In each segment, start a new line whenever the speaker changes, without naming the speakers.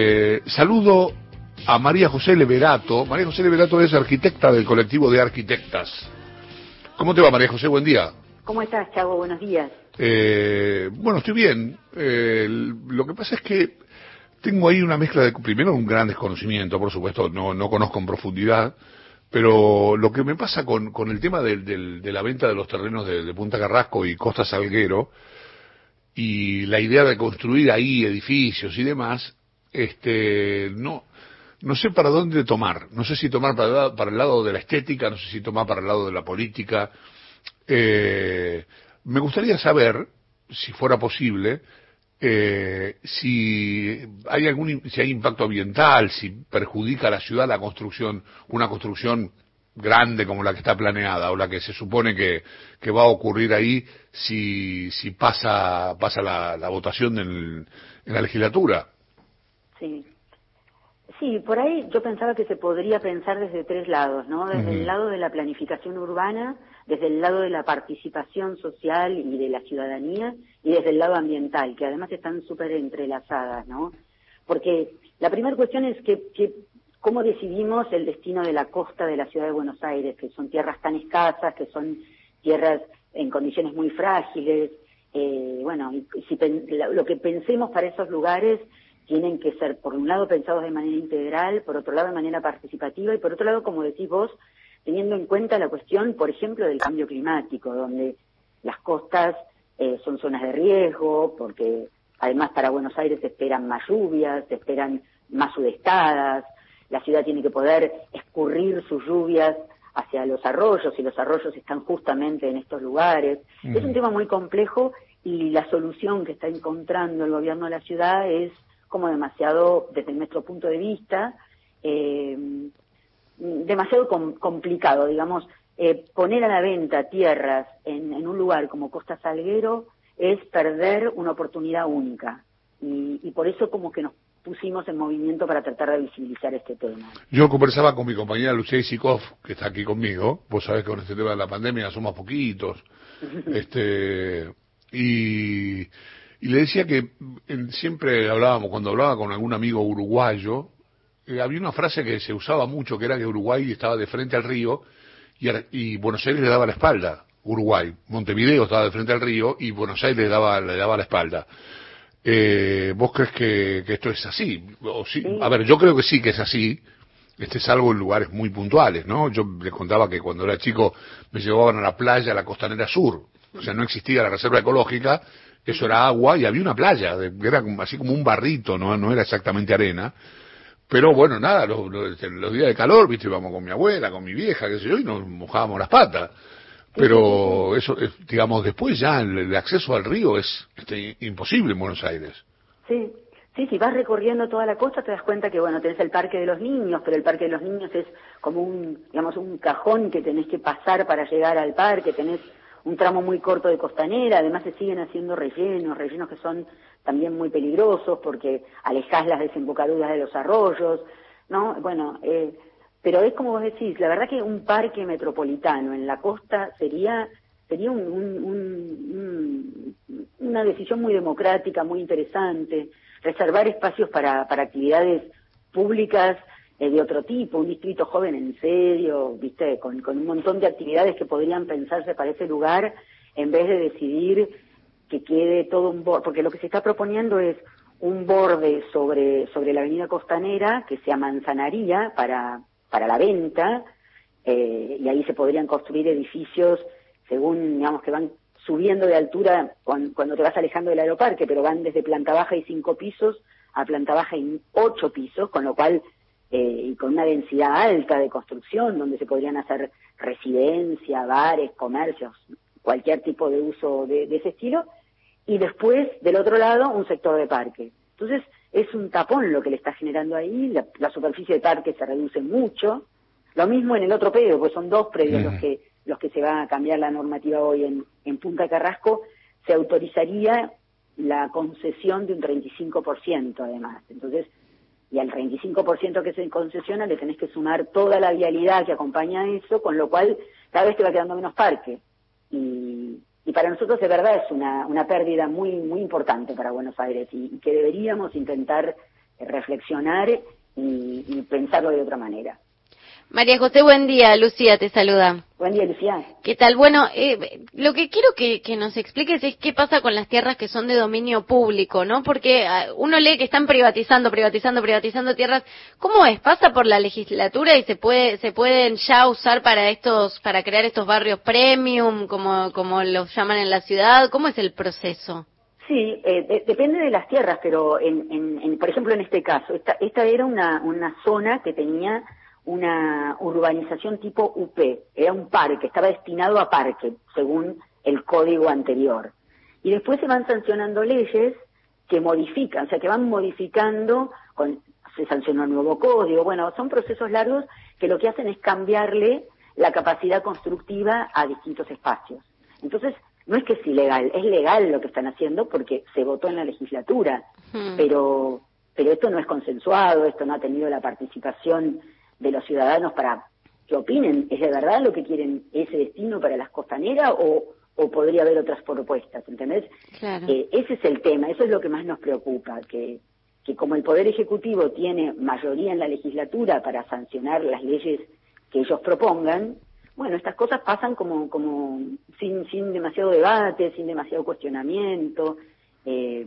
Eh, saludo a María José Leverato. María José Leverato es arquitecta del colectivo de arquitectas. ¿Cómo te va, María José? Buen día.
¿Cómo estás, Chavo? Buenos días.
Eh, bueno, estoy bien. Eh, lo que pasa es que tengo ahí una mezcla de, primero, un gran desconocimiento, por supuesto, no, no conozco en profundidad, pero lo que me pasa con, con el tema del, del, de la venta de los terrenos de, de Punta Carrasco y Costa Salguero, y la idea de construir ahí edificios y demás, este, no, sé para dónde tomar. No sé si tomar para el, lado, para el lado de la estética, no sé si tomar para el lado de la política. Eh, me gustaría saber, si fuera posible, eh, si hay algún si hay impacto ambiental, si perjudica a la ciudad la construcción, una construcción grande como la que está planeada o la que se supone que, que va a ocurrir ahí si, si pasa, pasa la, votación en la legislatura.
Sí. Sí, por ahí yo pensaba que se podría pensar desde tres lados, ¿no? Desde uh -huh. el lado de la planificación urbana, desde el lado de la participación social y de la ciudadanía, y desde el lado ambiental, que además están súper entrelazadas, ¿no? Porque la primera cuestión es que, que cómo decidimos el destino de la costa de la ciudad de Buenos Aires, que son tierras tan escasas, que son tierras en condiciones muy frágiles. Eh, bueno, y si lo que pensemos para esos lugares tienen que ser, por un lado, pensados de manera integral, por otro lado, de manera participativa, y por otro lado, como decís vos, teniendo en cuenta la cuestión, por ejemplo, del cambio climático, donde las costas eh, son zonas de riesgo, porque además para Buenos Aires se esperan más lluvias, se esperan más sudestadas, la ciudad tiene que poder escurrir sus lluvias hacia los arroyos y los arroyos están justamente en estos lugares. Mm. Es un tema muy complejo y la solución que está encontrando el gobierno de la ciudad es como demasiado, desde nuestro punto de vista, eh, demasiado com complicado, digamos, eh, poner a la venta tierras en, en, un lugar como Costa Salguero es perder una oportunidad única. Y, y por eso como que nos pusimos en movimiento para tratar de visibilizar este tema.
Yo conversaba con mi compañera Lucía Isikov, que está aquí conmigo, vos sabés que con este tema de la pandemia somos poquitos, este, y, y le decía que en, siempre hablábamos, cuando hablaba con algún amigo uruguayo, eh, había una frase que se usaba mucho, que era que Uruguay estaba de frente al río y, y Buenos Aires le daba la espalda. Uruguay, Montevideo estaba de frente al río y Buenos Aires le daba, le daba la espalda. Eh, ¿Vos crees que, que, esto es así? O sí, sí. A ver, yo creo que sí que es así. Este es algo en lugares muy puntuales, ¿no? Yo les contaba que cuando era chico me llevaban a la playa, a la costanera sur. O sea, no existía la reserva ecológica, eso era agua y había una playa, era así como un barrito, no, no era exactamente arena. Pero bueno, nada, los, los, los días de calor, viste, íbamos con mi abuela, con mi vieja, qué sé yo, y nos mojábamos las patas pero eso, digamos, después ya el, el acceso al río es este, imposible en Buenos Aires.
Sí, sí, si vas recorriendo toda la costa te das cuenta que, bueno, tenés el Parque de los Niños, pero el Parque de los Niños es como un, digamos, un cajón que tenés que pasar para llegar al parque, tenés un tramo muy corto de costanera, además se siguen haciendo rellenos, rellenos que son también muy peligrosos porque alejás las desembocaduras de los arroyos, ¿no? Bueno, eh, pero es como vos decís, la verdad que un parque metropolitano en la costa sería sería un, un, un, una decisión muy democrática, muy interesante, reservar espacios para, para actividades públicas eh, de otro tipo, un distrito joven en serio, viste, con, con un montón de actividades que podrían pensarse para ese lugar, en vez de decidir que quede todo un borde, porque lo que se está proponiendo es un borde sobre, sobre la avenida costanera que sea manzanaría para para la venta, eh, y ahí se podrían construir edificios según, digamos, que van subiendo de altura cuando, te vas alejando del aeroparque, pero van desde planta baja y cinco pisos a planta baja y ocho pisos, con lo cual, eh, y con una densidad alta de construcción, donde se podrían hacer residencia, bares, comercios, cualquier tipo de uso de, de ese estilo, y después, del otro lado, un sector de parque. Entonces, es un tapón lo que le está generando ahí, la, la, superficie de parque se reduce mucho, lo mismo en el otro predio, pues son dos predios los que los que se va a cambiar la normativa hoy en, en Punta Carrasco, se autorizaría la concesión de un 35% además. Entonces, y al 35% que se concesiona le tenés que sumar toda la vialidad que acompaña a eso, con lo cual cada vez te va quedando menos parque. Y, y para nosotros de verdad es una, una pérdida muy, muy importante para Buenos Aires y, y que deberíamos intentar reflexionar y pensarlo de otra manera.
María José, buen día. Lucía te saluda.
Buen día, Lucía.
¿Qué tal? Bueno, eh, lo que quiero que, nos expliques es qué pasa con las tierras que son de dominio público, ¿no? Porque ah, uno lee que están privatizando, privatizando, privatizando tierras. ¿Cómo es? ¿Pasa por la legislatura y se puede, se pueden ya usar para estos, para crear estos barrios premium, como, como los llaman en la ciudad? ¿Cómo es el proceso?
Sí, eh, depende de las tierras, pero en, por ejemplo en este caso, esta, esta era una, una zona que tenía una urbanización tipo UP, era un parque, estaba destinado a parque, según el código anterior. Y después se van sancionando leyes que modifican, o sea, que van modificando, con, se sancionó el nuevo código, bueno, son procesos largos que lo que hacen es cambiarle la capacidad constructiva a distintos espacios. Entonces, no es que es ilegal, es legal lo que están haciendo porque se votó en la legislatura, pero, pero esto no es consensuado, esto no ha tenido la participación de los ciudadanos para que opinen, ¿es de verdad lo que quieren ese destino para las costaneras o, o podría haber otras propuestas? ¿Entendés? Eh, ese es el tema, eso es lo que más nos preocupa, que, que como el Poder Ejecutivo tiene mayoría en la legislatura para sancionar las leyes que ellos propongan, bueno, estas cosas pasan como, como sin, sin demasiado debate, sin demasiado cuestionamiento. Eh,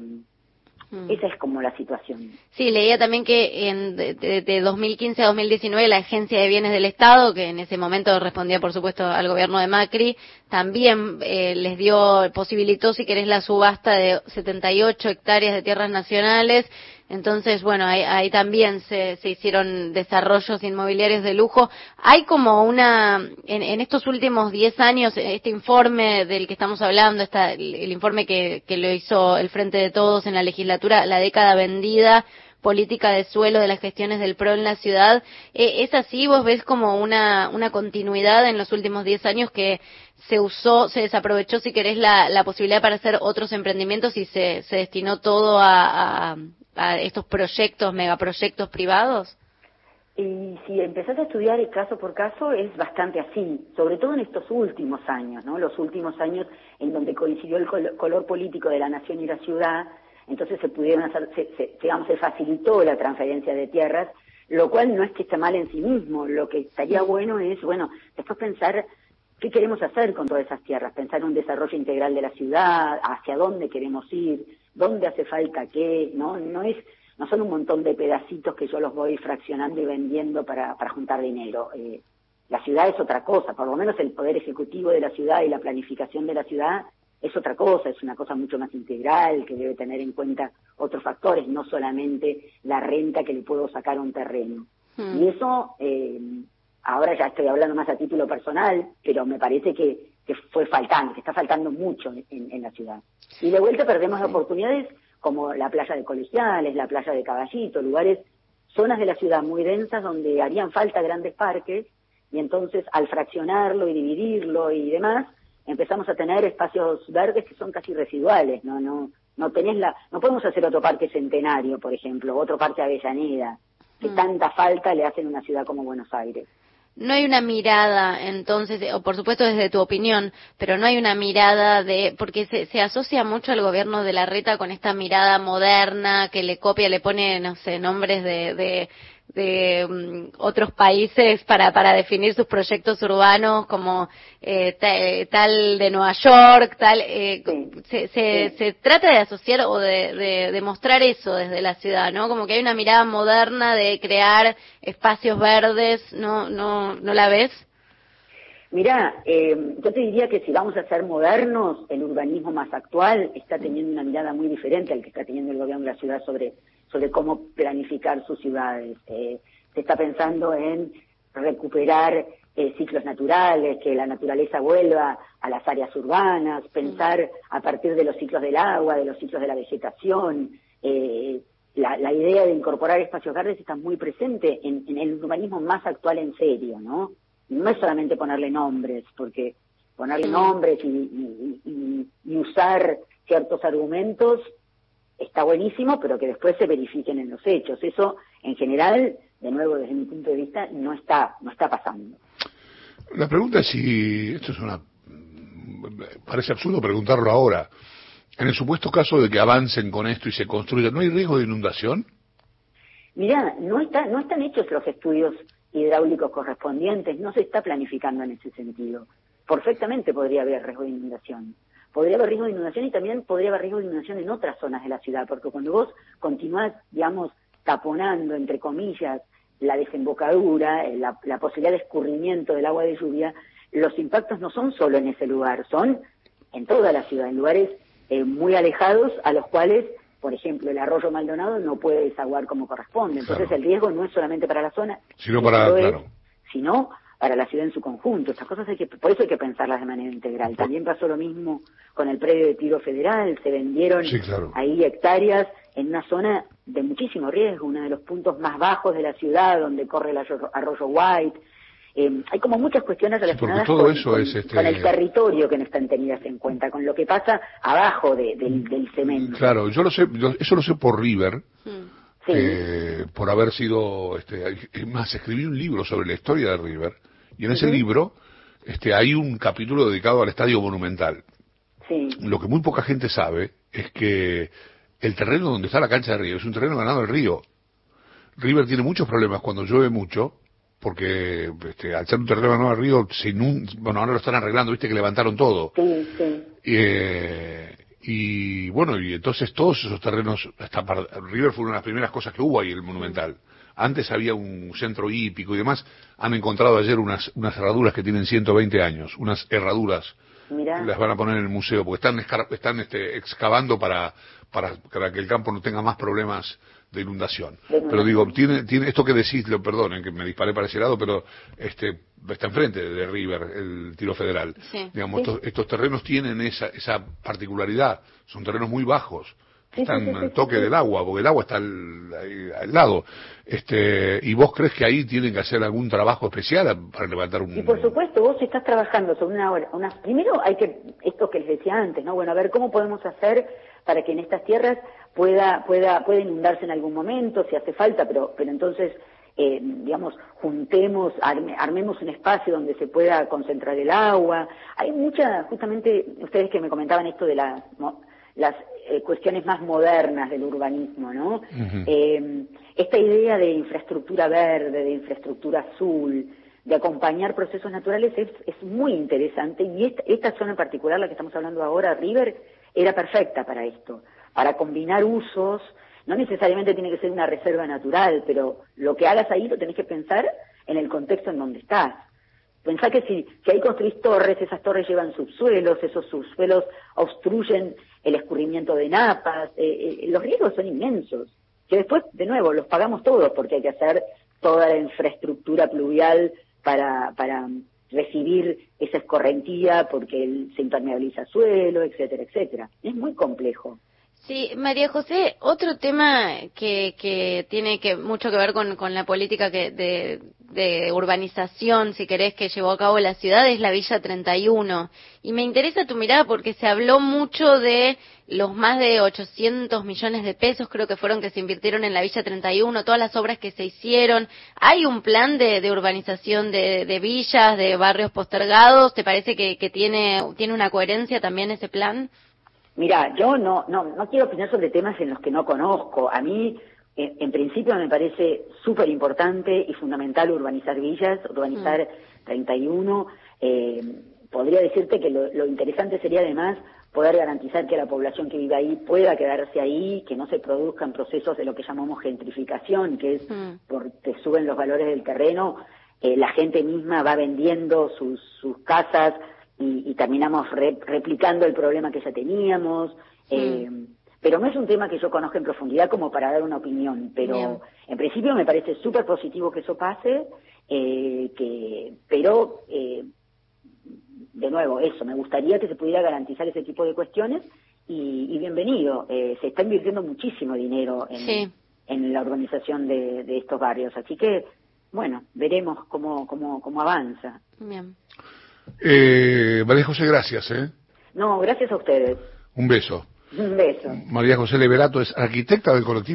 Mm. Esa es como la situación.
Sí, leía también que en, de, 2015 a 2019 la Agencia de Bienes del Estado, que en ese momento respondía por supuesto al gobierno de Macri, también eh, les dio, posibilitó si querés la subasta de 78 hectáreas de tierras nacionales entonces, bueno, ahí, también se, hicieron desarrollos inmobiliarios de lujo. Hay como una, en, estos últimos 10 años, este informe del que estamos hablando, esta, el, informe que, que lo hizo el Frente de Todos en la legislatura, la década vendida, política de suelo de las gestiones del PRO en la ciudad. Eh, ¿Es así? ¿Vos ves como una, una continuidad en los últimos 10 años que se usó, se desaprovechó, si querés, la, la posibilidad para hacer otros emprendimientos y se, se destinó todo a, a, estos proyectos, megaproyectos privados?
Y si empezás a estudiar el caso por caso, es bastante así, sobre todo en estos últimos años, ¿no? Los últimos años en donde coincidió el color político de la nación y la ciudad, entonces se pudieron hacer, se, digamos, se facilitó la transferencia de tierras, lo cual no es que esté mal en sí mismo, lo que estaría bueno es, bueno, después pensar qué queremos hacer con todas esas tierras, pensar en un desarrollo integral de la ciudad, hacia dónde queremos ir, dónde hace falta qué, ¿no? No es, no son un montón de pedacitos que yo los voy fraccionando y vendiendo para, para juntar dinero. Eh, la ciudad es otra cosa, por lo menos el poder ejecutivo de la ciudad y la planificación de la ciudad es otra cosa, es una cosa mucho más integral que debe tener en cuenta otros factores, no solamente la renta que le puedo sacar a un terreno. Hmm. Y eso, eh, ahora ya estoy hablando más a título personal, pero me parece que, que fue faltando, que está faltando mucho en, la ciudad. Y de vuelta perdemos oportunidades como la playa de Colegiales, la playa de Caballito, lugares, zonas de la ciudad muy densas donde harían falta grandes parques, y entonces al fraccionarlo y dividirlo y demás, empezamos a tener espacios verdes que son casi residuales, no no no tenés la no podemos hacer otro parque centenario, por ejemplo, otro parque Avellaneda, que mm. tanta falta le hacen a una ciudad como Buenos Aires.
No hay una mirada, entonces, o por supuesto desde tu opinión, pero no hay una mirada de, porque se, se asocia mucho al gobierno de la Reta con esta mirada moderna que le copia, le pone, no sé, nombres de, de de mm, otros países para, para definir sus proyectos urbanos como eh, tal de Nueva York, tal. Eh, se, se, se, trata de asociar o de, de, de, mostrar eso desde la ciudad, ¿no? Como que hay una mirada moderna de crear espacios verdes, ¿no, no, no la ves?
Mira, eh, yo te diría que si vamos a ser modernos, el urbanismo más actual está teniendo una mirada muy diferente al que está teniendo el gobierno de la ciudad sobre sobre cómo planificar sus ciudades. Eh, se está pensando en recuperar eh, ciclos naturales, que la naturaleza vuelva a las áreas urbanas, pensar a partir de los ciclos del agua, de los ciclos de la vegetación. Eh, la, idea de incorporar espacios verdes está muy presente en, el urbanismo más actual en serio, ¿no? No es solamente ponerle nombres, porque ponerle nombres y usar ciertos argumentos está buenísimo, pero que después se verifiquen en los hechos. Eso, en general, de nuevo, desde mi punto de vista, no está, no está pasando.
La pregunta es si, esto es una, parece absurdo preguntarlo ahora, en el supuesto caso de que avancen con esto y se construyan, ¿no hay riesgo de inundación?
Mirá, no, está, no están hechos los estudios hidráulicos correspondientes, no se está planificando en ese sentido. Perfectamente podría haber riesgo de inundación. Podría haber riesgo de inundación y también podría haber riesgo de inundación en otras zonas de la ciudad, porque cuando vos continuás, digamos, taponando, entre comillas, la desembocadura, eh, la, la posibilidad de escurrimiento del agua de lluvia, los impactos no son solo en ese lugar, son en toda la ciudad, en lugares eh, muy alejados a los cuales, por ejemplo, el arroyo Maldonado no puede desaguar como corresponde. Entonces el riesgo no es solamente para la zona,
sino para,
sino para la ciudad en su conjunto. Estas cosas hay que, por eso hay que pensarlas de manera integral. También pasó lo mismo con el predio de tiro federal, se vendieron ahí hectáreas en una zona de muchísimo riesgo, uno de los puntos más bajos de la ciudad, donde corre el arroyo White, eh, hay como muchas cuestiones relacionadas
este
con, el territorio que no están tenidas en cuenta, con lo que pasa abajo del, cemento.
Claro, yo lo sé, eso lo sé por River, mm. por haber sido, este, es más, escribí un libro sobre la historia de River, y en ese libro este, hay un capítulo dedicado al Estadio Monumental. Lo que muy poca gente sabe es que el terreno donde está la cancha de Río es un terreno ganado del río. River tiene muchos problemas cuando llueve mucho porque este, al ser un terreno nuevo río, se bueno, ahora lo están arreglando, viste que levantaron todo.
Sí, sí.
Eh, y bueno, y entonces todos esos terrenos, hasta River fue una de las primeras cosas que hubo ahí, el Monumental. Antes había un centro hípico y demás. Han encontrado ayer unas, unas herraduras que tienen 120 años, unas herraduras. Las van a poner en el museo, porque están, están este, excavando para, para, para que el campo no tenga más problemas de inundación. Pero digo, tiene, tiene esto que decís, lo perdonen, que me disparé para ese lado, pero este está enfrente de River, el tiro federal. Digamos, Estos, terrenos tienen esa, esa particularidad, son terrenos muy bajos. Están al toque del agua, porque el agua está al, lado. Este, ¿Y vos crees que ahí tienen que hacer algún trabajo especial para levantar un...?
Y por supuesto, vos estás trabajando sobre una... una primero hay que, esto que les decía antes, ¿no? Bueno, a ver, ¿cómo podemos hacer para que en estas tierras pueda, pueda, pueda inundarse en algún momento, si hace falta, pero, pero entonces, eh, digamos, juntemos, armemos un espacio donde se pueda concentrar el agua. Hay mucha, justamente, ustedes que me comentaban esto de las, las eh, cuestiones más modernas del urbanismo, ¿no? eh, esta idea de infraestructura verde, de infraestructura azul, de acompañar procesos naturales es, es muy interesante y esta, esta zona en particular, la que estamos hablando ahora, River, era perfecta para esto, para combinar usos, no necesariamente tiene que ser una reserva natural, pero lo que hagas ahí lo tenés que pensar en el contexto en donde estás. Pensá que si, si ahí construís torres, esas torres llevan subsuelos, esos subsuelos obstruyen el escurrimiento de napas, eh, eh, los riesgos son inmensos, que después, de nuevo, los pagamos todos porque hay que hacer toda la infraestructura pluvial para, para recibir esa escorrentía porque se impermeabiliza suelo, etcétera, etcétera. Es muy complejo.
Sí, María José, otro tema que, que tiene que mucho que ver con, con la política que de, de, urbanización, si querés, que llevó a cabo la ciudad es la Villa 31. Y me interesa tu mirada porque se habló mucho de los más de 800 millones de pesos, creo que fueron que se invirtieron en la Villa 31, todas las obras que se hicieron. ¿Hay un plan de, de urbanización de, de, villas, de barrios postergados? ¿Te parece que, que tiene, tiene una coherencia también ese plan?
Mira, yo no, no, no quiero opinar sobre temas en los que no conozco. A mí, en, principio, me parece súper importante y fundamental urbanizar villas, urbanizar 31. Mm. Eh, podría decirte que lo, interesante sería además poder garantizar que la población que vive ahí pueda quedarse ahí, que no se produzcan procesos de lo que llamamos gentrificación, que es mm. porque suben los valores del terreno, eh, la gente misma va vendiendo sus, sus casas y, terminamos replicando el problema que ya teníamos. Eh, pero no es un tema que yo conozca en profundidad como para dar una opinión, pero en principio me parece súper positivo que eso pase, eh, que, pero eh, de nuevo, eso, me gustaría que se pudiera garantizar ese tipo de cuestiones y, bienvenido, eh, se está invirtiendo muchísimo dinero en, en la organización de, de, estos barrios, así que, bueno, veremos cómo, cómo, cómo avanza.
Bien.
Eh, María José, gracias. ¿eh?
No, gracias a ustedes.
Un beso.
Un beso.
María José Leverato es arquitecta del colectivo.